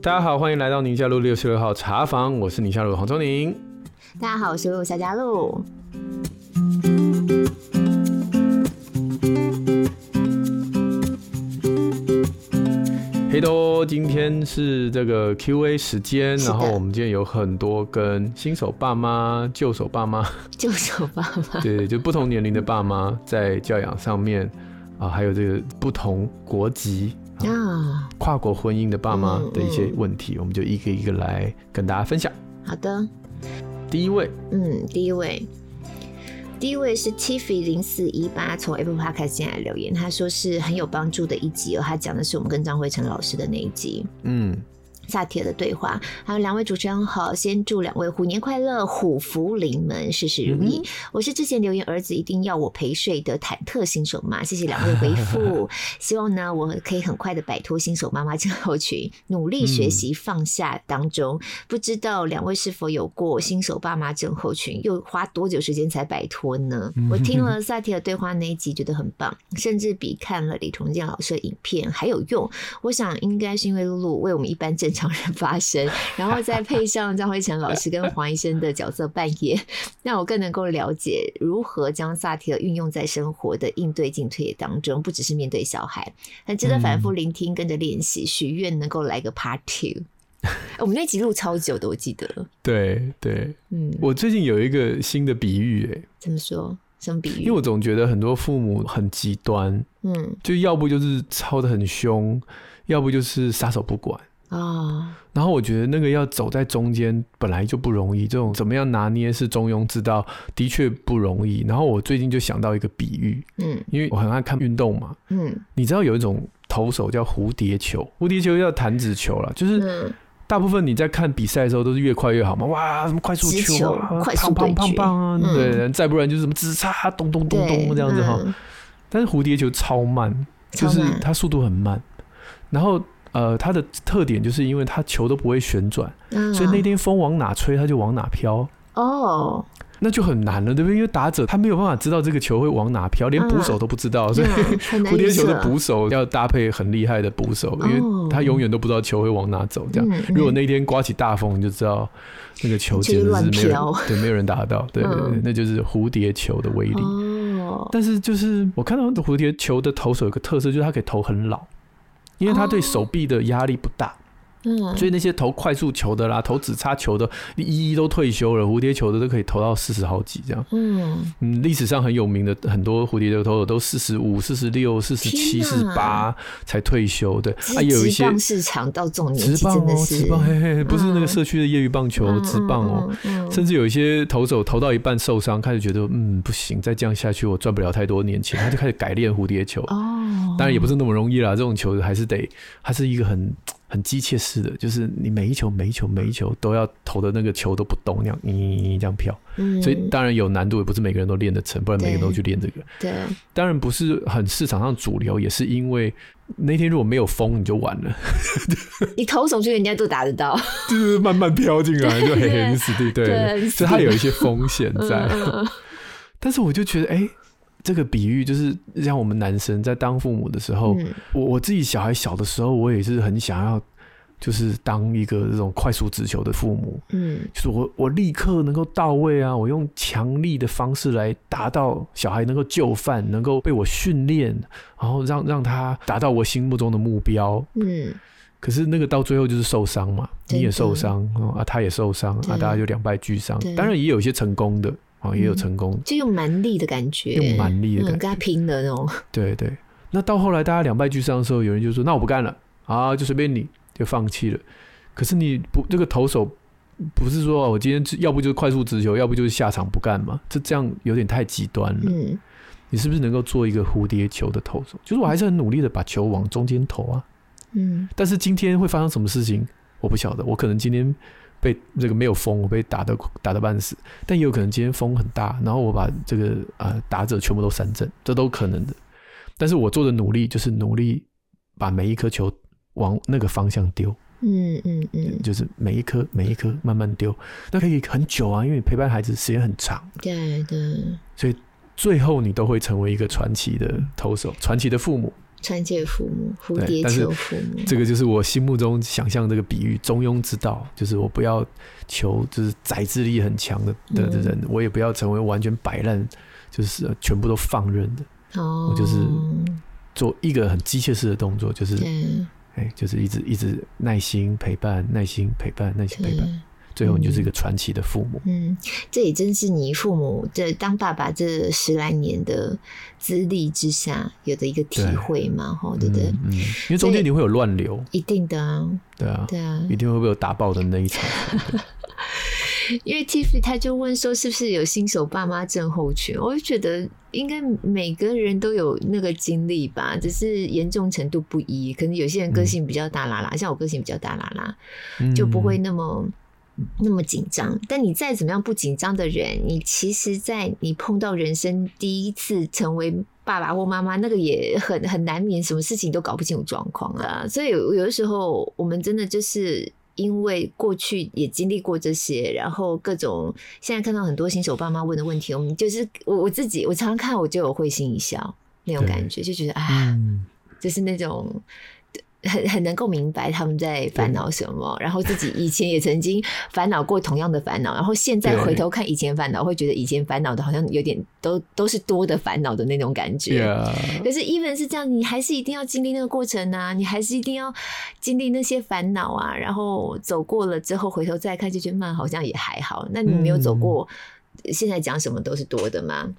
大家好，欢迎来到宁夏路六十六号茶房，我是宁夏路黄宗宁。大家好，我是陆夏嘉璐。嘿喽，今天是这个 Q&A 时间，然后我们今天有很多跟新手爸妈、旧手爸妈、旧手爸妈，对，就不同年龄的爸妈在教养上面啊，还有这个不同国籍啊、跨国婚姻的爸妈的一些问题，嗯嗯，我们就一个一个来跟大家分享。好的，第一位，嗯，第一位。第一位是 Tiffy 零四一八从 Apple Podcast 进来留言，他说是很有帮助的一集哦，他讲的是我们跟张辉成老师的那一集，嗯。萨提尔的对话，还有两位主持人好，先祝两位虎年快乐，虎福临门，事事如意。嗯、我是之前留言儿子一定要我陪睡的忐忑新手妈，谢谢两位回复，希望呢我可以很快的摆脱新手妈妈症候群，努力学习放下当中。嗯、不知道两位是否有过新手爸妈症候群，又花多久时间才摆脱呢？嗯、我听了萨提尔对话那一集，觉得很棒，甚至比看了李崇建老师的影片还有用。我想应该是因为露露为我们一般正常。人发生，然后再配上张辉成老师跟黄医生的角色扮演，让我更能够了解如何将萨提尔运用在生活的应对进退当中，不只是面对小孩，很值得反复聆听，跟着练习，许愿能够来个 part two。我们那集录超久的，我记得。对对，嗯，我最近有一个新的比喻，哎，怎么说？什么比喻？因为我总觉得很多父母很极端，嗯，就要不就是操的很凶，要不就是撒手不管。啊，oh. 然后我觉得那个要走在中间本来就不容易，这种怎么样拿捏是中庸之道，的确不容易。然后我最近就想到一个比喻，嗯，因为我很爱看运动嘛，嗯，你知道有一种投手叫蝴蝶球，蝴蝶球叫弹指球了，就是大部分你在看比赛的时候都是越快越好嘛，哇，什么快速球啊，快速对决，砰砰砰砰啊，嗯、对，再不然就是什么直插，咚咚咚咚这样子哈。嗯、但是蝴蝶球超慢，就是它速度很慢，然后。呃，它的特点就是因为它球都不会旋转，嗯啊、所以那天风往哪吹，它就往哪飘。哦，那就很难了，对不对？因为打者他没有办法知道这个球会往哪飘，连捕手都不知道，嗯、所以蝴蝶球的捕手要搭配很厉害的捕手，因为他永远都不知道球会往哪走。这样，如果那天刮起大风，你就知道那个球简直是没有对，没有人打得到。对对对，嗯、那就是蝴蝶球的威力。哦，但是就是我看到蝴蝶球的投手有个特色，就是它可以投很老。因为他对手臂的压力不大，嗯，所以那些投快速球的啦，投指叉球的，一一都退休了。蝴蝶球的都可以投到四十好几这样，嗯。嗯，历史上很有名的很多蝴蝶球投手都四十五、四十六、四十七、四十八才退休的。啊，有一些市场到这种年纪真的是职棒哦，职棒嘿嘿，不是那个社区的业余棒球，直棒哦，甚至有一些投手投到一半受伤，开始觉得嗯不行，再这样下去我赚不了太多年钱，他就开始改练蝴蝶球。哦。当然也不是那么容易啦，这种球还是得，还是一个很很机械式的，就是你每一球每一球每一球都要投的那个球都不动，那样咦这样飘，嗯，所以当然有难度，也不是每个人都练得成，不然每个人都去练这个。对，当然不是很市场上主流，也是因为那天如果没有风，你就完了。你投手去人家都打得到，就是慢慢飘进来 就嘿嘿，你死对对，所以它有一些风险在。但是我就觉得，哎。这个比喻就是像我们男生在当父母的时候，嗯、我我自己小孩小的时候，我也是很想要，就是当一个这种快速直球的父母，嗯，就是我我立刻能够到位啊，我用强力的方式来达到小孩能够就范，能够被我训练，然后让让他达到我心目中的目标，嗯，可是那个到最后就是受伤嘛，你也受伤啊，他也受伤啊，大家就两败俱伤，当然也有一些成功的。啊，也有成功，嗯、就用蛮力的感觉，用蛮力的感觉，嗯、跟他拼的那种。对对，那到后来大家两败俱伤的时候，有人就说：“那我不干了啊，就随便你，就放弃了。”可是你不，这个投手不是说我今天要不就是快速直球，要不就是下场不干嘛？这这样有点太极端了。嗯，你是不是能够做一个蝴蝶球的投手？就是我还是很努力的把球往中间投啊。嗯，但是今天会发生什么事情，我不晓得。我可能今天。被这个没有风，我被打的打得半死，但也有可能今天风很大，然后我把这个呃打者全部都三振，这都可能的。但是我做的努力就是努力把每一颗球往那个方向丢，嗯嗯嗯，就是每一颗每一颗慢慢丢，那可以很久啊，因为你陪伴孩子时间很长，对对，所以最后你都会成为一个传奇的投手，传奇的父母。传奇的父母，蝴蝶求父母，这个就是我心目中想象这个比喻，中庸之道，就是我不要求就是宰制力很强的的人，嗯，我也不要成为完全摆烂，就是全部都放任的。哦，我就是做一个很机械式的动作，就是哎，就是一直一直耐心陪伴，耐心陪伴，耐心陪伴。最后，你就是一个传奇的父母。嗯，这也真是你父母这当爸爸这十来年的资历之下有的一个体会嘛，哈，对不对？嗯，因为中间你会有乱流，一定的啊，对啊，对啊，一定会被有打爆的那一场。因为 Tiffy 他就问说，是不是有新手爸妈症候群？我就觉得应该每个人都有那个经历吧，只是严重程度不一。可能有些人个性比较大剌剌，像我个性比较大啦啦，就不会那么。那么紧张，但你再怎么样不紧张的人，你其实，在你碰到人生第一次成为爸爸或妈妈，那个也很很难免，什么事情都搞不清楚状况啊。所以有有的时候，我们真的就是因为过去也经历过这些，然后各种现在看到很多新手爸妈问的问题，我们就是我我自己，我常常看我就有会心一笑那种感觉，就觉得啊，就是那种。很很能够明白他们在烦恼什么，然后自己以前也曾经烦恼过同样的烦恼，然后现在回头看以前烦恼，会觉得以前烦恼的好像有点都都是多的烦恼的那种感觉。可是 even 是这样，你还是一定要经历那个过程啊，你还是一定要经历那些烦恼啊，然后走过了之后回头再看，就觉得嘛好像也还好。那你没有走过，现在讲什么都是多的吗？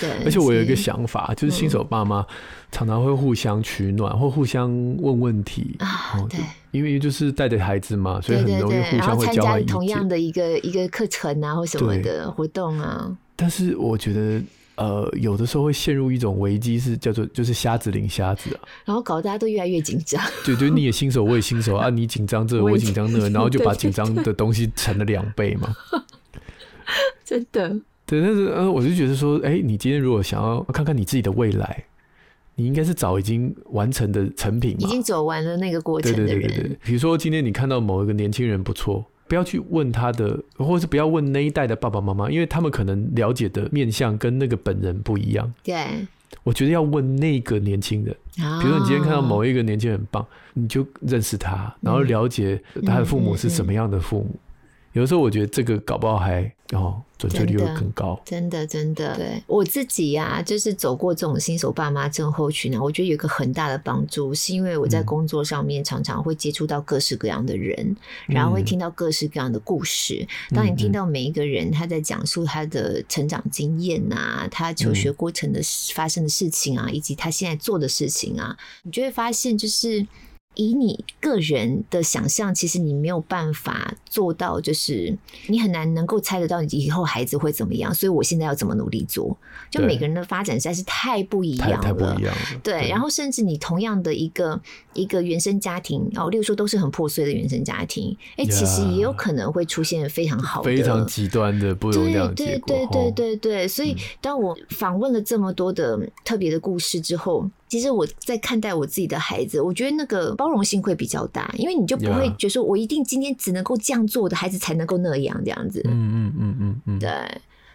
对，而且我有一个想法，就是新手爸妈常常会互相取暖，或互相问问题啊。对，因为就是带着孩子嘛，所以很容易互相会交换意见。同样的一个一个课程啊，或什么的活动啊。但是我觉得，呃，有的时候会陷入一种危机，是叫做就是瞎子领瞎子啊，然后搞得大家都越来越紧张。对，对，你也新手，我也新手啊，你紧张这个，我紧张那个，然后就把紧张的东西乘了两倍嘛。真的。对，但是呃，我就觉得说，哎、欸，你今天如果想要看看你自己的未来，你应该是早已经完成的成品，已经走完了那个过程的人。对对对对，比如说今天你看到某一个年轻人不错，不要去问他的，或者是不要问那一代的爸爸妈妈，因为他们可能了解的面相跟那个本人不一样。对，我觉得要问那个年轻人，比如说你今天看到某一个年轻人很棒，你就认识他，然后了解他的父母是什么样的父母。有时候我觉得这个搞不好还哦，准确率会更高。真的，真的，对我自己呀、啊，就是走过这种新手爸妈症候群呢，我觉得有一个很大的帮助，是因为我在工作上面常常会接触到各式各样的人，嗯、然后会听到各式各样的故事。嗯、当你听到每一个人他在讲述他的成长经验啊，嗯、他求学过程的发生的事情啊，嗯、以及他现在做的事情啊，你就会发现就是。以你个人的想象，其实你没有办法做到，就是你很难能够猜得到你以后孩子会怎么样。所以我现在要怎么努力做？就每个人的发展实在是太不一样了。太不一样了。对，对，然后甚至你同样的一个一个原生家庭哦，例如说都是很破碎的原生家庭，哎、欸，其实也有可能会出现非常好的、非常极端的不容量的结果。对对对对对，所以当我访问了这么多的特别的故事之后。其实我在看待我自己的孩子，我觉得那个包容性会比较大，因为你就不会觉得说我一定今天只能够这样做，我的孩子才能够那样这样子。嗯嗯嗯嗯嗯，对，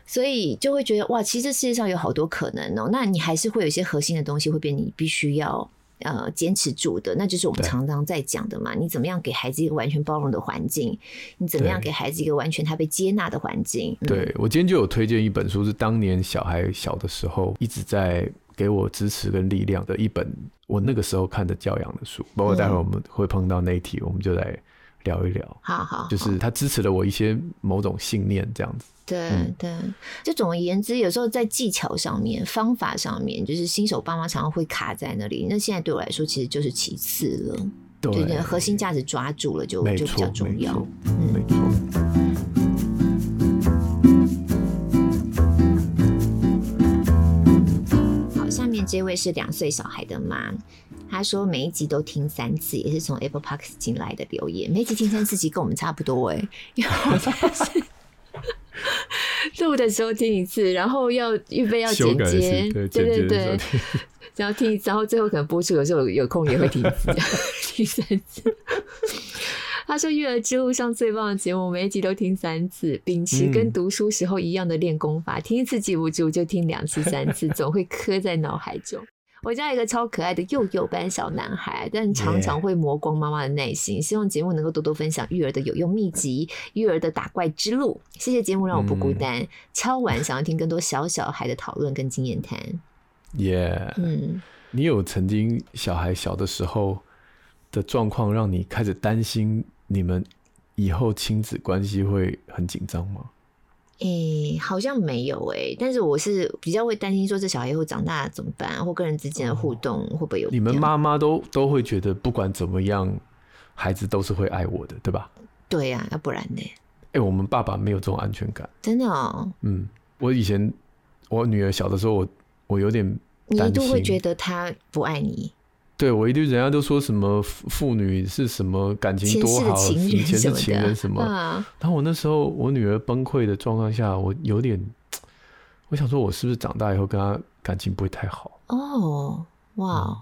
所以就会觉得哇，其实这世界上有好多可能哦。那你还是会有一些核心的东西会变，你必须要呃坚持住的，那就是我们常常在讲的嘛。你怎么样给孩子一个完全包容的环境？你怎么样给孩子一个完全他被接纳的环境？对，嗯，我今天就有推荐一本书，是当年小孩小的时候一直在。给我支持跟力量的一本我那个时候看的教养的书，包括待会我们会碰到那一题，我们就来聊一聊。好好，就是他支持了我一些某种信念，这样子。对对，就总而言之，有时候在技巧上面、方法上面，就是新手爸妈常常会卡在那里。那现在对我来说，其实就是其次了。对对，核心价值抓住了就就比较重要。没错。嗯这位是两岁小孩的妈，她说每一集都听三次，也是从 Apple Podcast 进来的留言。每一集听三次，其实跟我们差不多哎、欸，因为我是录的时候听一次，然后要预备要剪接，对对对，然后听一次，然后最后可能播出的时候有空也会听一次，听三次。他说：“育儿之路上最棒的节目，每一集都听三次，秉持跟读书时候一样的练功法，嗯、听一次记不住，就听两次、三次，总会刻在脑海中。”我家一个超可爱的幼幼班小男孩，但常常会磨光妈妈的耐心。Yeah. 希望节目能够多多分享育儿的有用秘籍、育儿的打怪之路。谢谢节目让我不孤单。嗯、敲完想要听更多小小孩的讨论跟经验谈。耶，嗯，你有曾经小孩小的时候的状况，让你开始担心你们以后亲子关系会很紧张吗？诶、欸，好像没有诶、欸，但是我是比较会担心说，这小孩以后长大怎么办，或跟人之间的互动会不会有？你们妈妈都都会觉得，不管怎么样，孩子都是会爱我的，对吧？对呀、啊，要不然呢？哎、欸，我们爸爸没有这种安全感，真的哦。嗯，我以前我女儿小的时候，我我有点，你一度会觉得她不爱你。对，我一堆人家都说什么父女是什么感情多好，以前是情人什么。然后我那时候我女儿崩溃的状况下，我有点，我想说，我是不是长大以后跟她感情不会太好？哦，哇、嗯，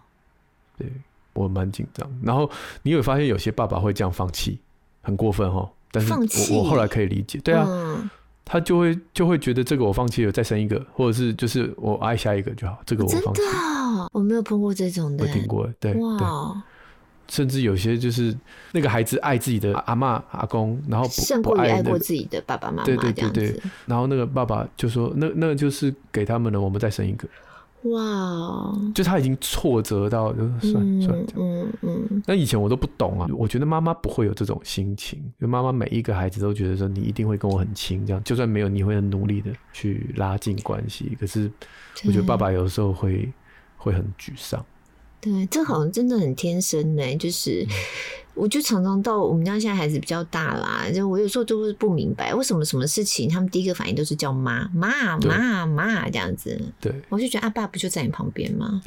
对我蛮紧张。然后你会发现有些爸爸会这样放弃，很过分哦。但是我我后来可以理解，对啊。嗯他就会就会觉得这个我放弃了，再生一个，或者是就是我爱下一个就好。这个我放弃。真的，我没有碰过这种的。我听过，对哇对。甚至有些就是那个孩子爱自己的阿妈阿公，然后胜过爱，爱过自己的爸爸妈妈。对对对对。然后那个爸爸就说：“那那就是给他们了，我们再生一个。”哇，就他已经挫折到，就算算这样，嗯嗯。那以前我都不懂啊，我觉得妈妈不会有这种心情，就妈妈每一个孩子都觉得说你一定会跟我很亲，这样就算没有，你会很努力的去拉近关系。可是我觉得爸爸有时候会会很沮丧。对，这好像真的很天生呢，就是。我就常常到我们家，现在孩子比较大啦，就我有时候都是不明白为什么什么事情他们第一个反应都是叫妈妈妈妈这样子。对，我就觉得啊，爸不就在你旁边吗？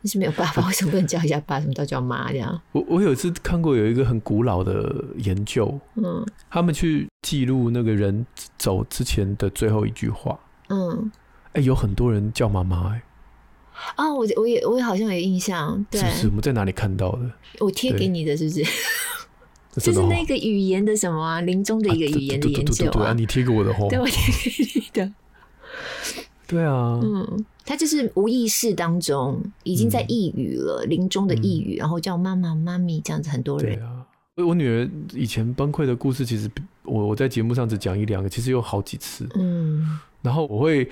你 是没有爸爸，为什么不能叫一下爸？什么都叫妈这样？我我有一次看过有一个很古老的研究，嗯，他们去记录那个人走之前的最后一句话，嗯，哎、欸，有很多人叫妈妈，哎。哦，我我也我也好像有印象，对，是不是？我们在哪里看到的？我贴给你的，是不是？就是那个语言的什么啊，临终的一个语言的研究啊。对啊，你贴给我的，对，我贴给你的。对啊，嗯，他就是无意识当中已经在抑语了，临终的抑语，然后叫妈妈、妈咪这样子，很多人。对啊，我女儿以前崩溃的故事，其实我我在节目上只讲一两个，其实有好几次。嗯，然后我会。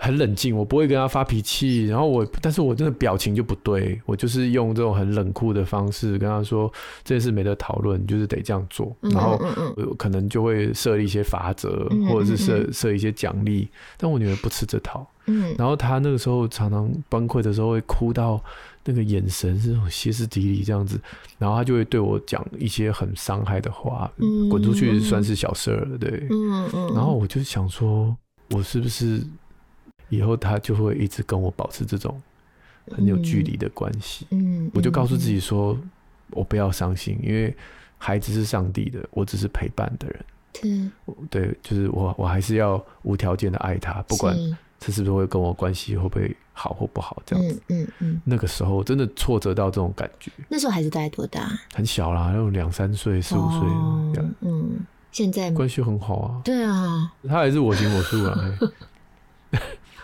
很冷静，我不会跟他发脾气，然后我，但是我真的表情就不对，我就是用这种很冷酷的方式跟他说，这件事没得讨论，就是得这样做，然后我可能就会设立一些法则，或者是设设一些奖励，但我女儿不吃这套，嗯。然后她那个时候常常崩溃的时候会哭到那个眼神是那种歇斯底里这样子，然后她就会对我讲一些很伤害的话，滚出去算是小事了，对，嗯嗯。然后我就想说，我是不是？以后他就会一直跟我保持这种很有距离的关系。嗯，我就告诉自己说，我不要伤心，因为孩子是上帝的，我只是陪伴的人。对，就是我，我还是要无条件的爱他，不管这是不是会跟我关系会不会好或不好，这样子。嗯嗯。那个时候真的挫折到这种感觉。那时候孩子大概多大？很小啦，那种两三岁、四五岁这样。嗯，现在关系很好啊。对啊，他还是我行我素啊。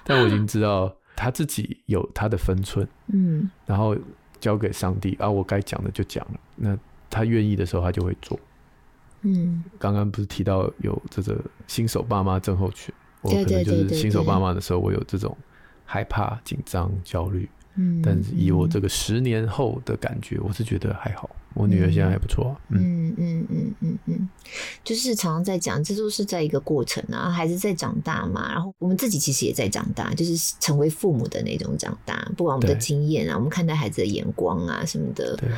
但我已经知道他自己有他的分寸，嗯，然后交给上帝啊，我该讲的就讲了。那他愿意的时候，他就会做。嗯，刚刚不是提到有这个新手爸妈症候群，我可能就是新手爸妈的时候，我有这种害怕、紧张、焦虑。嗯，但是以我这个十年后的感觉，我是觉得还好。我女儿现在还不错，嗯。嗯嗯嗯嗯，就是常常在讲，这都是在一个过程啊，孩子在长大嘛。然后我们自己其实也在长大，就是成为父母的那种长大。不管我们的经验啊，我们看待孩子的眼光啊什么的。对。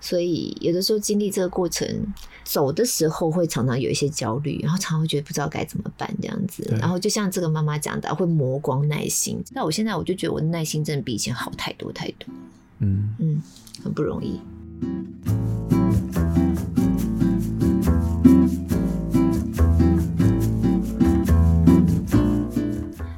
所以有的时候经历这个过程走的时候，会常常有一些焦虑，然后常常会觉得不知道该怎么办这样子。然后就像这个妈妈讲的，会磨光耐心。那我现在我就觉得我的耐心真的比以前好太多太多。嗯嗯，很不容易。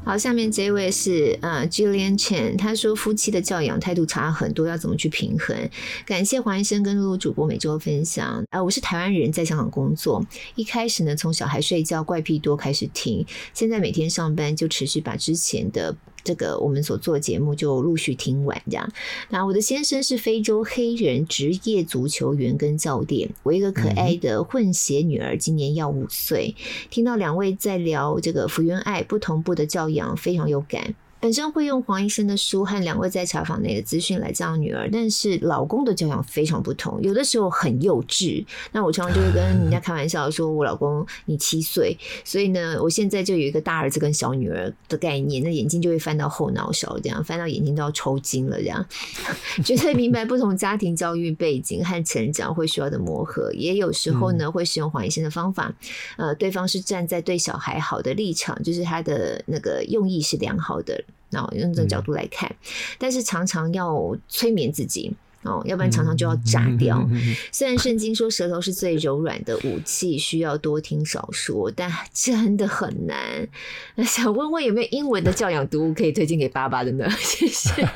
好，下面这位是呃 Julian Chen，他说夫妻的教养态度差很多，要怎么去平衡？感谢黄医生跟露露主播每周分享。啊、我是台湾人，在香港工作，一开始呢从小孩睡觉怪癖多开始听，现在每天上班就持续把之前的。这个我们所做节目就陆续听完，这样。那我的先生是非洲黑人职业足球员跟教练，我一个可爱的混血女儿，今年要五岁。听到两位在聊这个福原爱不同步的教养，非常有感。本身会用黄医生的书和两位在采访内的资讯来教女儿，但是老公的教养非常不同，有的时候很幼稚。那我常常就会跟人家 开玩笑说：“我老公你七岁，所以呢，我现在就有一个大儿子跟小女儿的概念，那眼睛就会翻到后脑勺，这样翻到眼睛都要抽筋了，这样。绝对明白不同家庭教育背景和成长会需要的磨合，也有时候呢会使用黄医生的方法，呃，对方是站在对小孩好的立场，就是他的那个用意是良好的。”哦，用这个角度来看，嗯、但是常常要催眠自己哦，要不然常常就要炸掉。嗯、虽然圣经说舌头是最柔软的武器，需要多听少说，但真的很难。那想问问有没有英文的教养读物可以推荐给爸爸的呢？谢谢。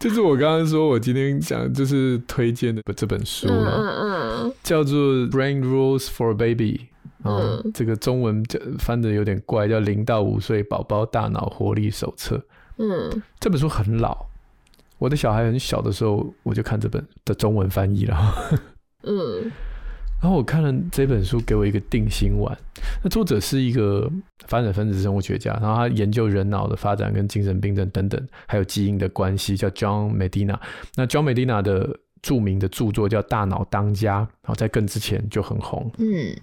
就是我刚刚说我今天讲就是推荐的这本书了，嗯嗯，叫做《Brain Rules for Baby》。嗯，这个中文翻的有点怪，叫《零到五岁宝宝大脑活力手册》。嗯，这本书很老，我的小孩很小的时候我就看这本的中文翻译了。嗯，然后我看了这本书，给我一个定心丸。那作者是一个发展分子生物学家，然后他研究人脑的发展跟精神病症等等，还有基因的关系，叫 John Medina。那 John Medina 的著名的著作叫《大脑当家》，然后在更之前就很红。嗯。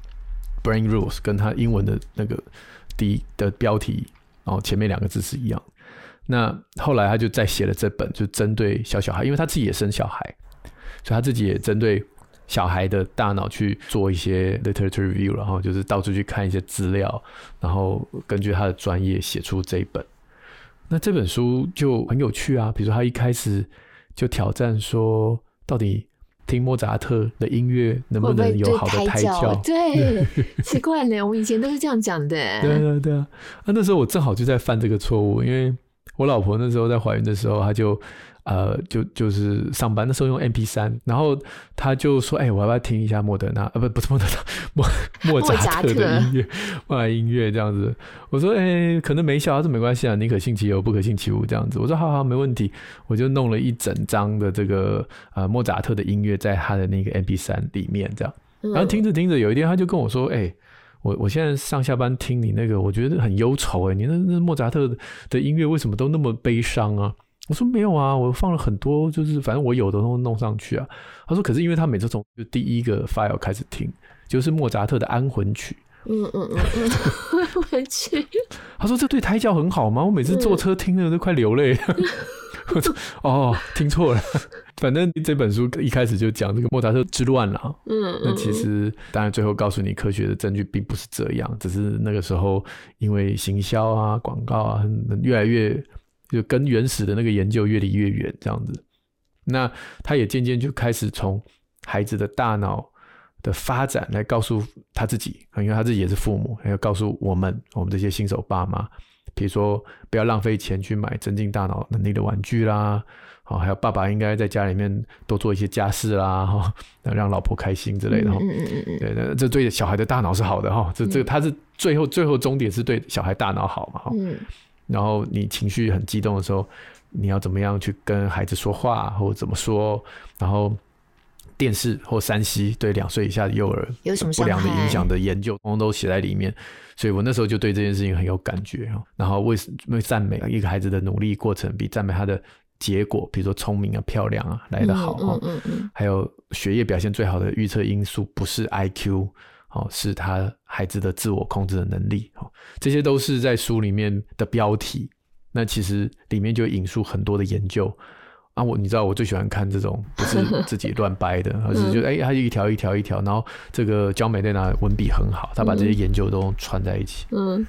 Brain Rules 跟他英文的那个第一的标题，然后前面两个字是一样。那后来他就再写了这本，就针对小小孩，因为他自己也生小孩，所以他自己也针对小孩的大脑去做一些 literature review，然后就是到处去看一些资料，然后根据他的专业写出这一本。那这本书就很有趣啊，比如说他一开始就挑战说，到底。听莫扎特的音乐能不能有好的胎教？对，奇怪呢，我们以前都是这样讲的。对 对对啊，那那时候我正好就在犯这个错误，因为我老婆那时候在怀孕的时候，她就。呃，就就是上班的时候用 MP 三然后他就说：“哎、欸，我要不要听一下莫德纳？呃，不，不是莫德纳，莫莫扎特的音乐，莫扎音乐这样子。”我说：“哎、欸，可能没效，这没关系啊，宁可信其有，不可信其无这样子。”我说：“好好，没问题。”我就弄了一整张的这个呃莫扎特的音乐在他的那个 MP 三里面这样，然后听着听着，有一天他就跟我说：“哎、欸，我我现在上下班听你那个，我觉得很忧愁哎，你那那莫扎特的音乐为什么都那么悲伤啊？”我说没有啊，我放了很多，就是反正我有的都弄上去啊。他说，可是因为他每次从就第一个 file 开始听，就是莫扎特的安魂曲。嗯嗯嗯嗯，安魂曲。他说这对胎教很好吗？我每次坐车听的都快流泪。我说哦，听错了。反正这本书一开始就讲这个莫扎特之乱了。嗯，那其实当然最后告诉你科学的证据并不是这样，只是那个时候因为行销啊、广告啊，越来越。就跟原始的那个研究越离越远，这样子，那他也渐渐就开始从孩子的大脑的发展来告诉他自己，因为他自己也是父母，还要告诉我们，我们这些新手爸妈，比如说不要浪费钱去买增进大脑能力的玩具啦，好，还有爸爸应该在家里面多做一些家事啦，哈，让老婆开心之类的，哈，对，这对小孩的大脑是好的，哈，这这他是最后最后终点是对小孩大脑好嘛，哈。然后你情绪很激动的时候，你要怎么样去跟孩子说话，或者怎么说？然后电视或山西对两岁以下的幼儿有什么不良的影响的研究，通通都写在里面。所以我那时候就对这件事情很有感觉。然后为什么赞美一个孩子的努力过程，比赞美他的结果，比如说聪明啊、漂亮啊来得好。嗯嗯嗯。还有学业表现最好的预测因素不是 IQ。哦，是他孩子的自我控制的能力，哦，这些都是在书里面的标题。那其实里面就引述很多的研究啊，我你知道我最喜欢看这种不是 自己乱掰的，而是就哎，他就一条一条一条，然后这个焦美丽娜文笔很好，他把这些研究都串在一起。嗯，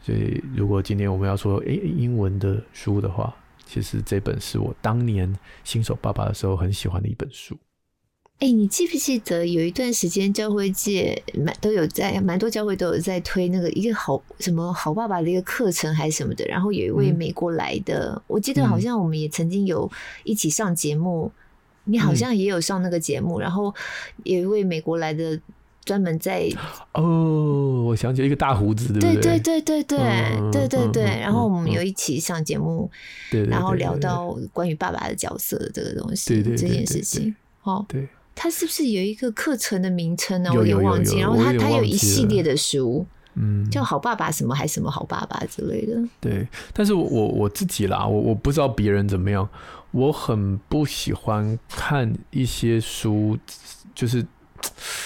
所以如果今天我们要说哎英文的书的话，其实这本是我当年新手爸爸的时候很喜欢的一本书。哎、欸，你记不记得有一段时间教会界蛮都有在，蛮多教会都有在推那个一个好什么好爸爸的一个课程还是什么的，然后有一位美国来的，嗯、我记得好像我们也曾经有一起上节目，嗯、你好像也有上那个节目，嗯、然后有一位美国来的。专门在哦，我想起一个大胡子，对对？对对对对对、嗯、对对对。然后我们有一起上节目，对，然后聊到关于爸爸的角色这个东西，这件事情。哦，对，他是不是有一个课程的名称呢？我也忘记。然后他他有一系列的书，嗯，叫好爸爸什么还什么好爸爸之类的。对，但是我我自己啦，我我不知道别人怎么样，我很不喜欢看一些书，就是。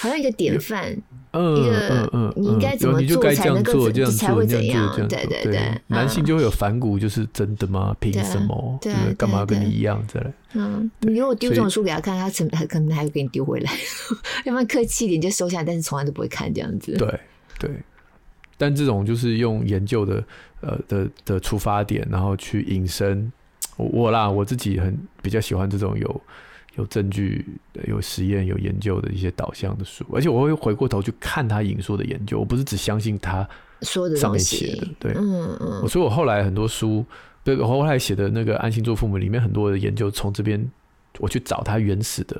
好像一个典范，嗯、一个你应该怎么做才能够才会怎样？对对对，男性就会有反骨，就是真的吗？凭什么？对，干嘛跟你一样？这类。嗯，你如果丢这种书给他看，他可能可能还会给你丢回来，要不然客气一点就收下来，但是从来都不会看这样子。对对，但这种就是用研究的呃的的出发点，然后去引申我啦，我自己很比较喜欢这种有。有证据、有实验、有研究的一些导向的书，而且我会回过头去看他引述的研究，我不是只相信他说的上面写的。对，嗯嗯。所以我后来很多书，对，我后来写的那个《安心做父母》里面很多的研究，从这边我去找他原始的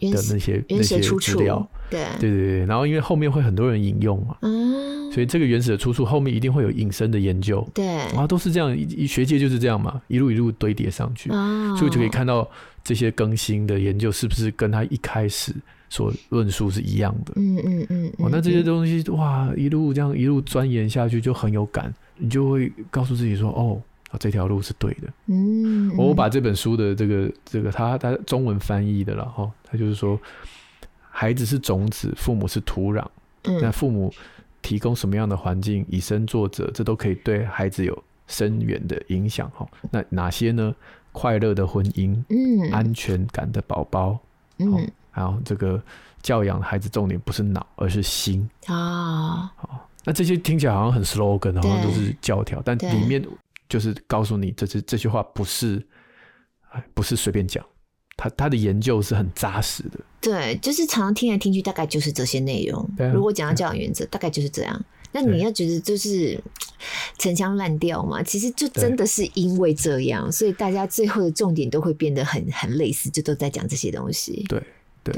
的那些那些资料。对对对对。然后因为后面会很多人引用嘛，嗯，所以这个原始的出处后面一定会有引申的研究。对，然后都是这样，一学界就是这样嘛，一路一路堆叠上去，所以我就可以看到。这些更新的研究是不是跟他一开始所论述是一样的？嗯嗯嗯。哦，那这些东西哇，一路这样一路钻研下去就很有感，你就会告诉自己说：“哦，这条路是对的。”嗯。我把这本书的这个这个他他中文翻译的了哈，他就是说，孩子是种子，父母是土壤。嗯。那父母提供什么样的环境，以身作则，这都可以对孩子有深远的影响哈。那哪些呢？快乐的婚姻，嗯，安全感的宝宝，嗯，然后这个教养孩子重点不是脑，而是心。啊。好，那这些听起来好像很 slogan，好像都是教条，但里面就是告诉你，这这这句话不是，不是随便讲，他他的研究是很扎实的。对，就是常常听来听去，大概就是这些内容。如果讲到教养原则，大概就是这样。那你要觉得就是 陈腔滥调嘛？其实就真的是因为这样，所以大家最后的重点都会变得很很类似，就都在讲这些东西。对对，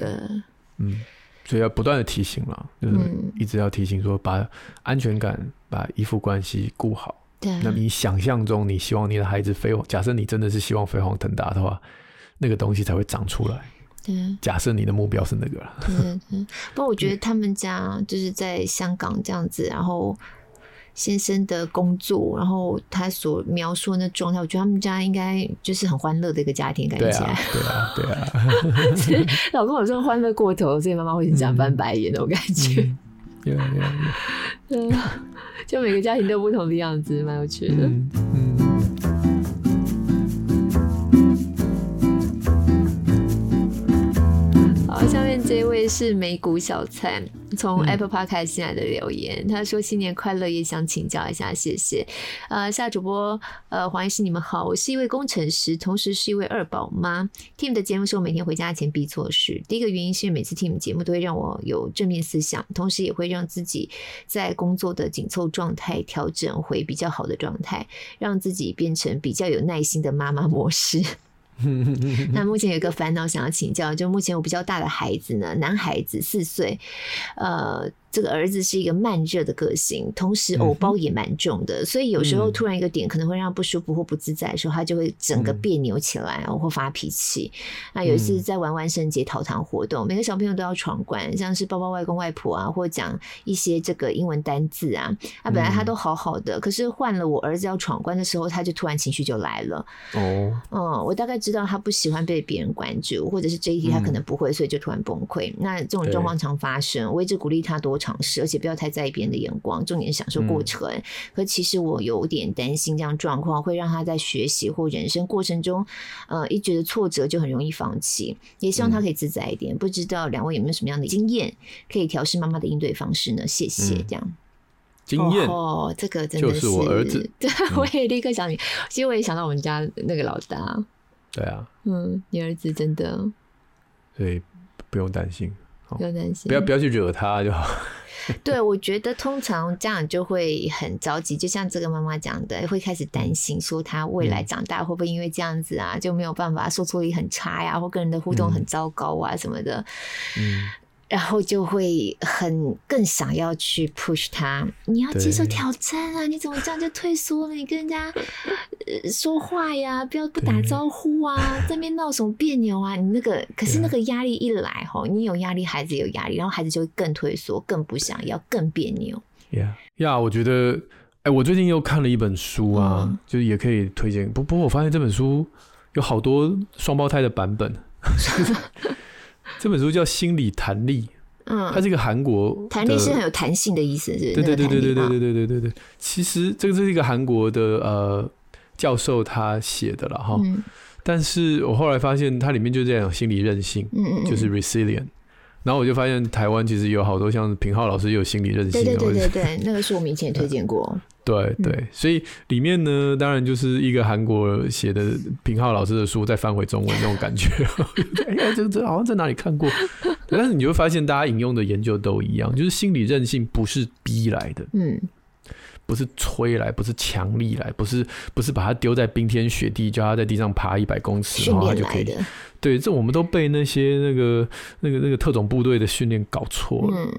嗯，所以要不断的提醒了，就是一直要提醒说，把安全感、把依附关系顾好。对，那你想象中你希望你的孩子飞黄，假设你真的是希望飞黄腾达的话，那个东西才会长出来。假设你的目标是那个了，对对对。不过我觉得他们家就是在香港这样子，然后先生的工作，然后他所描述的那状态，我觉得他们家应该就是很欢乐的一个家庭，感觉起来。对啊，对啊，对啊。老公有时候欢乐过头，所以妈妈会想翻白眼那种感觉。对啊，对啊。就每个家庭都不同的样子，蛮有趣的。嗯。嗯位是美股小菜，从 Apple Podcast 进来的留言，嗯、他说新年快乐，也想请教一下，谢谢。呃，夏主播，呃，黄医师，你们好，我是一位工程师，同时是一位二宝妈。Team 的节目是我每天回家前必做的事。第一个原因是每次听你们节目都会让我有正面思想，同时也会让自己在工作的紧凑状态调整回比较好的状态，让自己变成比较有耐心的妈妈模式。那目前有一个烦恼想要请教，就目前我比较大的孩子呢，男孩子四岁，呃。这个儿子是一个慢热的个性，同时偶包也蛮重的，嗯、所以有时候突然一个点可能会让他不舒服或不自在的时候，他就会整个别扭起来，嗯、或发脾气。那有一次在玩万圣节讨糖活动，每个小朋友都要闯关，像是抱抱外公外婆啊，或讲一些这个英文单字啊。啊，本来他都好好的，可是换了我儿子要闯关的时候，他就突然情绪就来了。哦，嗯，我大概知道他不喜欢被别人关注，或者是这一题他可能不会，所以就突然崩溃。那这种状况常发生，我一直鼓励他多尝试，而且不要太在意别人的眼光，重点是享受过程。嗯、可其实我有点担心，这样状况会让他在学习或人生过程中，呃，一觉得挫折就很容易放弃。也希望他可以自在一点。嗯、不知道两位有没有什么样的经验，可以调试妈妈的应对方式呢？谢谢。这样经验哦，这个真的是我儿子。对，我也立刻想你。其实我也想到我们家那个老大。对啊，嗯，你儿子真的。所以。不用担心，不用担心，不要不要去惹他就好。对，我觉得通常家长就会很着急，就像这个妈妈讲的，会开始担心说他未来长大会不会因为这样子啊，就没有办法，说出力很差呀，或跟人的互动很糟糕啊什么的。嗯。然后就会很更想要去 push 他，你要接受挑战啊！你怎么这样就退缩了？你跟人家说话呀，不要不打招呼啊，在那边闹什么别扭啊？你那个可是那个压力一来吼，你有压力，孩子有压力，然后孩子就会更退缩，更不想要，更别扭。呀呀，我觉得，哎，我最近又看了一本书啊，嗯、就是也可以推荐。不不过我发现这本书有好多双胞胎的版本。这本书叫《心理弹力》，嗯，它是一个韩国弹力是很有弹性的意思，是？对对对对对对对对对对对。其实这个是一个韩国的呃教授他写的了哈，但是我后来发现它里面就这样心理韧性，嗯嗯，就是 resilient。然后我就发现台湾其实有好多像平浩老师也有心理韧性，对对对对对，那个是我们以前也推荐过。对对，所以里面呢，当然就是一个韩国写的平浩老师的书，再翻回中文那种感觉。哎呀，这个这好像在哪里看过，但是你会发现，大家引用的研究都一样，就是心理韧性不是逼来的，嗯，不是催来，不是强力来，不是不是把它丢在冰天雪地，叫他在地上爬一百公尺，然后他就可以。对，这我们都被那些那个那个那个特种部队的训练搞错了。嗯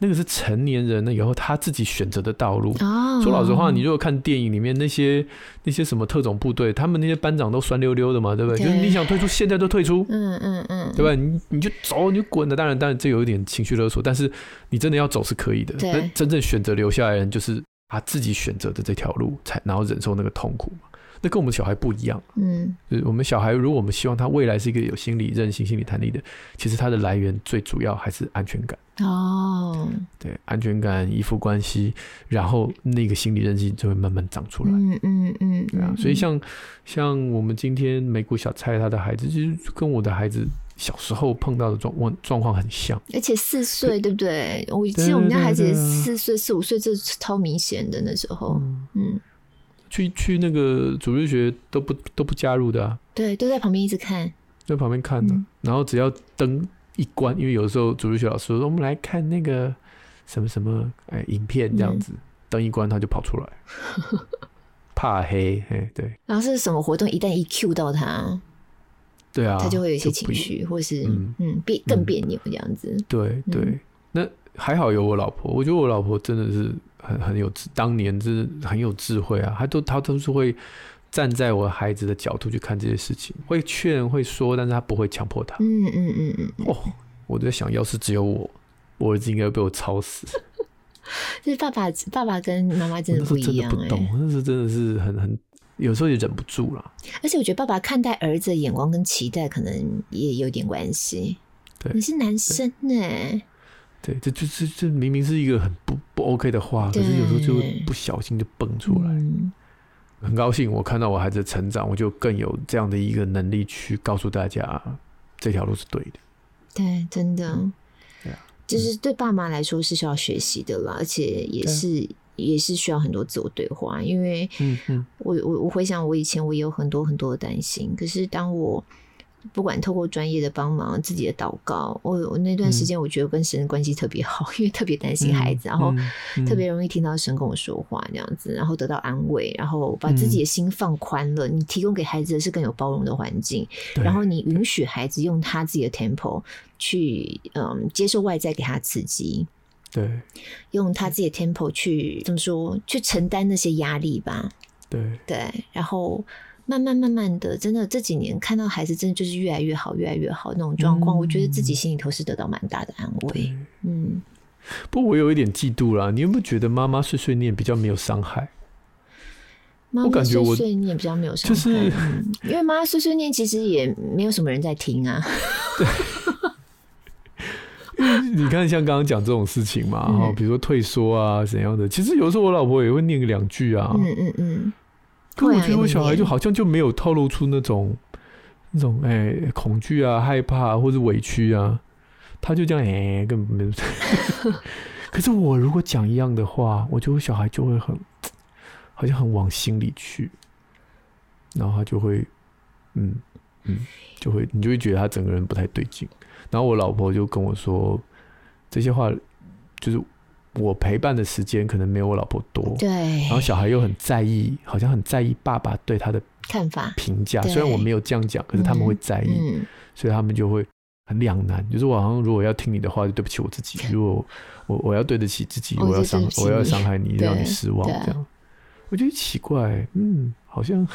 那个是成年人呢，以后他自己选择的道路。Oh. 说老实话，你如果看电影里面那些那些什么特种部队，他们那些班长都酸溜溜的嘛，对不对？对，就是你想退出，现在就退出。嗯嗯嗯，对吧？你你就走，你就滚了。当然，当然这有一点情绪勒索，但是你真的要走是可以的。那，真正选择留下来的人，就是他自己选择的这条路，才然后忍受那个痛苦。那跟我们小孩不一样，嗯，就是我们小孩，如果我们希望他未来是一个有心理韧性、心理弹力的，其实他的来源最主要还是安全感。哦，对，安全感、依附关系，然后那个心理韧性就会慢慢长出来。嗯嗯嗯，对啊。所以像像我们今天美股小蔡他的孩子，其实跟我的孩子小时候碰到的状况状况很像，而且四岁，对不对？我记得我们家孩子四岁、四五岁，这超明显的那时候，嗯。去去那个主日学都不都不加入的啊？对，都在旁边一直看，在旁边看的。嗯、然后只要灯一关，因为有时候主日学老师说我们来看那个什么什么哎影片这样子，灯、嗯、一关他就跑出来，怕黑哎对。然后是什么活动？一旦一 Q 到他，对啊，他就会有一些情绪，或是嗯嗯别更别扭这样子。对对，嗯、那还好有我老婆，我觉得我老婆真的是。很很有智，当年是很有智慧啊，她都她都是会站在我孩子的角度去看这些事情，会劝会说，但是他不会强迫他。嗯嗯嗯嗯。哦，我在想要是只有我，我儿子应该被我操死。就是爸爸爸爸跟妈妈真的不一样，欸，不懂，那是真的是很很有时候也忍不住了。而且我觉得爸爸看待儿子的眼光跟期待可能也有点关系。对，你是男生呢，欸。对，这这这这明明是一个很不不 OK 的话，可是有时候就会不小心就蹦出来。嗯、很高兴我看到我孩子的成长，我就更有这样的一个能力去告诉大家，这条路是对的。对，真的。嗯、对啊，就是对爸妈来说是需要学习的啦，而且也是、啊、也是需要很多自我对话，因为我我我回想我以前我也有很多很多的担心，可是当我。不管透过专业的帮忙，自己的祷告，我我那段时间我觉得跟神的关系特别好，因为特别担心孩子，嗯、然后特别容易听到神跟我说话那样子，然后得到安慰，然后把自己的心放宽了。嗯、你提供给孩子的是更有包容的环境，然后你允许孩子用他自己的 tempo 去嗯接受外在给他刺激，对，用他自己的 tempo 去怎么说去承担那些压力吧，对。对，然后。慢慢慢慢的，真的这几年看到孩子真的就是越来越好，越来越好那种状况，嗯、我觉得自己心里头是得到蛮大的安慰。嗯，不过我有一点嫉妒啦。你有没有觉得妈妈碎碎念比较没有伤害？妈妈碎碎念比较没有伤害，就是因为妈妈碎碎念其实也没有什么人在听啊。对你看，像刚刚讲这种事情嘛，哈、嗯，比如说退缩啊怎样的，其实有时候我老婆也会念个两句啊。嗯嗯嗯。嗯可我觉得我小孩就好像就没有透露出那种那种哎、欸、恐惧啊、害怕或者委屈啊，他就这样哎、欸、根本没有。可是我如果讲一样的话，我觉得我小孩就会很好像很往心里去，然后他就会嗯嗯，就会你就会觉得他整个人不太对劲。然后我老婆就跟我说这些话，就是我陪伴的时间可能没有我老婆多，对。然后小孩又很在意，好像很在意爸爸对他的看法评价。虽然我没有这样讲，可是他们会在意，嗯嗯、所以他们就会很两难。就是我好像如果要听你的话，就对不起我自己；如果我我要对得起自己，我要伤我要伤害你，让你失望，这样。我觉得奇怪，嗯，好像。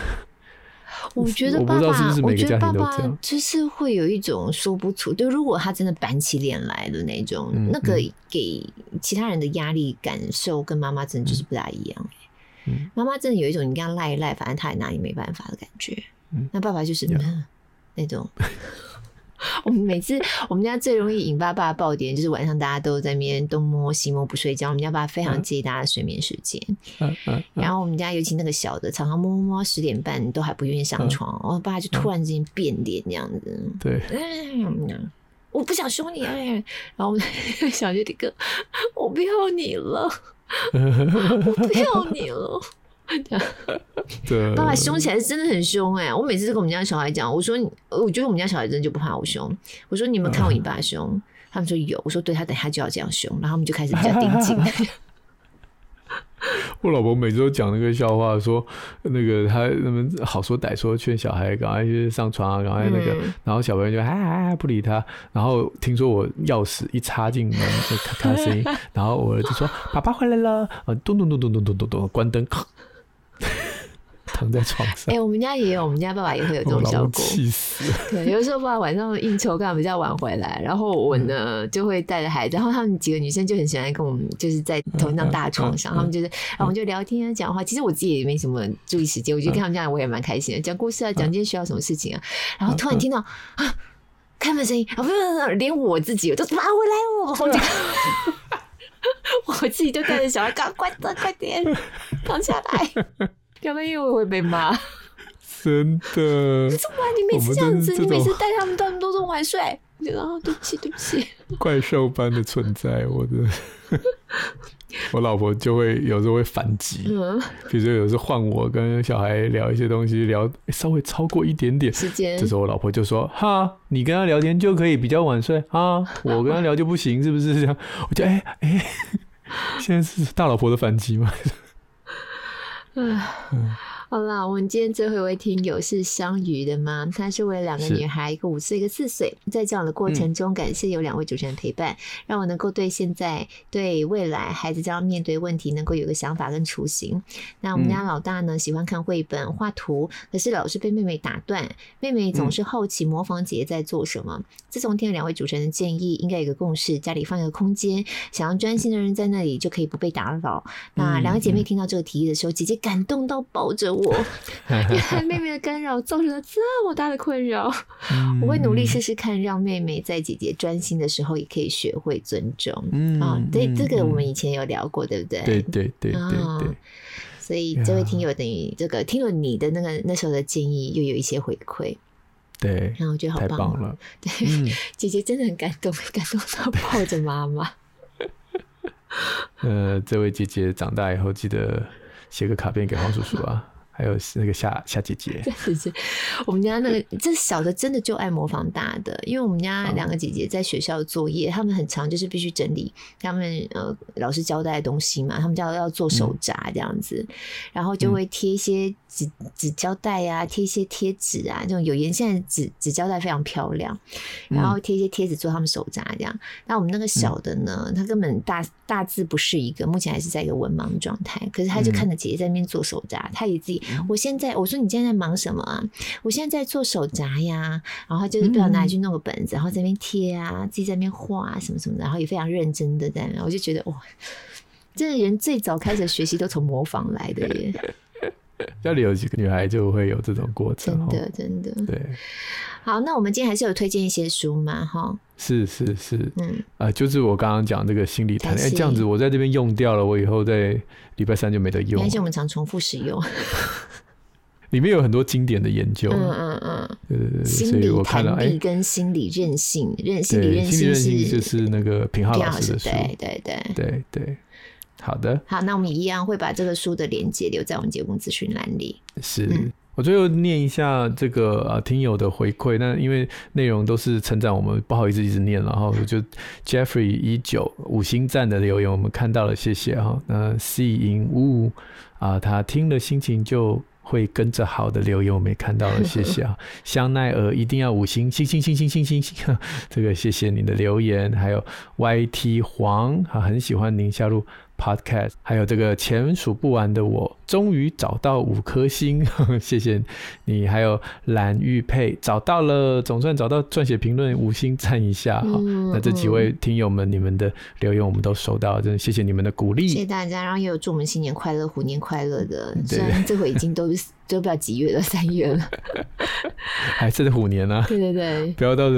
我觉得爸爸，我觉得爸爸就是会有一种说不出。就如果他真的板起脸来的那种，嗯、那个给其他人的压力感受，跟妈妈真的就是不大一样。妈妈、嗯、真的有一种你跟他赖一赖，反正他也拿你没办法的感觉。嗯、那爸爸就是、嗯、那种。我们每次我们家最容易引发爸爸爆点，就是晚上大家都在那边东摸西摸不睡觉。我们家爸爸非常介意大家的睡眠时间。嗯嗯、然后我们家尤其那个小的，常常摸摸摸十点半都还不愿意上床，我、嗯、爸爸就突然之间变脸这样子。对、嗯，我不想凶你哎。然后我们小杰的哥，我不要你了，我不要你了。对，爸爸凶起来是真的很凶哎、欸！我每次都跟我们家小孩讲，我说，我觉得我们家小孩真的就不怕我凶。我说，你们看过你爸凶，嗯、他们说有。我说，对，他等下就要这样凶，然后他们就开始比较盯紧。我老婆每次都讲那个笑话，说那个他那么好说歹说劝小孩赶快去上床啊，赶快那个，嗯、然后小朋友就哎哎哎不理他。然后听说我钥匙一插进门就咔咔声音，然后我儿子说爸爸回来了，啊咚咚咚咚咚咚咚咚，关灯。躺在床上。哎、欸，我们家也有，我们家爸爸也会有这种 效果。气死了！对，有的时候爸爸晚上应酬，刚好比较晚回来，然后我呢就会带着孩子，然后他们几个女生就很喜欢跟我们，就是在同一张大床上，他们就是，然后我们就聊天啊，讲话。其实我自己也没什么注意时间，我觉得跟他们这样我也蛮开心的，讲故事啊，讲今天学校什么事情啊。然后突然听到啊，开门声音啊，不不不，连我自己我都拉回来哦，我自己就带着小孩，赶快的快点 躺下来。要不然又会被骂，真的。怎么你每次这样子，你每次带他们，他们都这么晚睡。然后对不起，对不起。怪兽般的存在，我的。我老婆就会有时候会反击，嗯，比如说有时候换我跟小孩聊一些东西，聊稍微超过一点点时间，这时候我老婆就说：“哈，你跟他聊天就可以比较晚睡啊，我跟他聊就不行，是不是这样？” 我就哎哎，现在是大老婆的反击吗？嗯，好啦，我们今天最后一位听友是相鱼的妈，她是为了两个女孩，一个五岁，一个四岁。在这样的过程中，感谢有两位主持人陪伴，嗯、让我能够对现在、对未来孩子将要面对问题，能够有个想法跟雏形。那我们家老大呢，喜欢看绘本、画图，可是老是被妹妹打断。妹妹总是好奇模仿姐姐在做什么。嗯、自从听了两位主持人的建议，应该有个共识，家里放一个空间，想要专心的人在那里就可以不被打扰。嗯、那两个姐妹听到这个提议的时候，姐姐。感动到抱着我，原来妹妹的干扰造成了这么大的困扰。我会努力试试看，让妹妹在姐姐专心的时候也可以学会尊重。嗯，啊，对，这个我们以前有聊过，对不对？对对对对对。所以这位听友等于这个听了你的那个那时候的建议，又有一些回馈。对，然后我觉得好棒了。对，姐姐真的很感动，感动到抱着妈妈。呃，这位姐姐长大以后记得。写个卡片给黄叔叔啊，还有那个夏 夏姐姐。我们家那个这小的真的就爱模仿大的，因为我们家两个姐姐在学校的作业，他们很常就是必须整理他们呃老师交代的东西嘛，他们叫要做手札这样子，嗯、然后就会贴一些。纸纸胶带呀，贴一些贴纸啊，这种有颜线的纸纸胶带非常漂亮，然后贴一些贴纸做他们手札这样。那、嗯、我们那个小的呢，他根本大大字不是一个，目前还是在一个文盲状态。可是他就看着姐姐在那边做手札，他也自己，嗯、我现在我说你现在在忙什么啊？我现在在做手札呀。然后就是不知道哪里去弄个本子，然后在那边贴啊，自己在那边画啊什么什么的，然后也非常认真的在那。我就觉得哇，这个人最早开始学习都从模仿来的耶。家里有几个女孩就会有这种过程，真的真的。对，好，那我们今天还是有推荐一些书嘛，哈。是是是，嗯，啊、呃，就是我刚刚讲这个心理谈，哎，这样子我在这边用掉了，我以后在礼拜三就没得用。而且我们常重复使用，里面有很多经典的研究，嗯嗯嗯，对对对，心理弹力跟心理韧性，韧心理韧性是就是那个品浩老师的书，对对对。对对。好的，好，那我们一样会把这个书的链接留在我们节目资讯栏里。是，我最后念一下这个啊，听友的回馈。那因为内容都是称赞我们，不好意思一直念。然后我就 Jeffrey 一九五星赞的留言我们看到了，谢谢哈。那 C 影物啊，他听了心情就会跟着好的留言我们也看到了，谢谢啊。香奈儿一定要五星，星星星星星星星。这个谢谢你的留言，还有 YT 黄啊，很喜欢宁夏路。Podcast，还有这个钱数不完的我，终于找到五颗星，呵呵，谢谢你。还有蓝玉佩找到了，总算找到，撰写评论五星赞一下哈。嗯、那这几位听友们，嗯、你们的留言我们都收到，真的谢谢你们的鼓励，谢谢大家，然后也有祝我们新年快乐、虎年快乐的。虽然这回已经都都不知道几月了，三月了，还是虎年呢、啊？对对对，不要到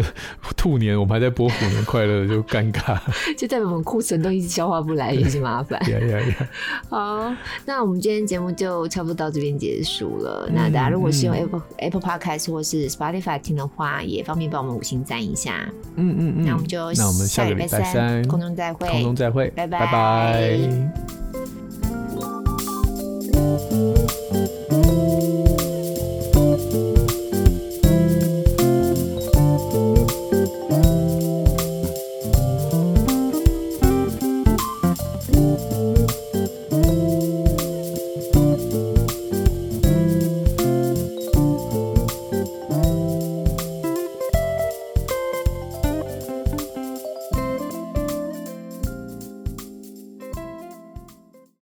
兔年，我们还在播虎年快乐就尴尬，就代表我们库存都一直消化不来，也是麻烦。好，那我们今天节目就差不多到这边结束了。嗯、那大家如果是用 Apple、嗯、Apple Podcast 或是 Spotify 听的话，也方便帮我们五星赞一下。嗯嗯嗯。那我们就那我们下个礼拜三空中再会，空中再会，拜拜拜拜。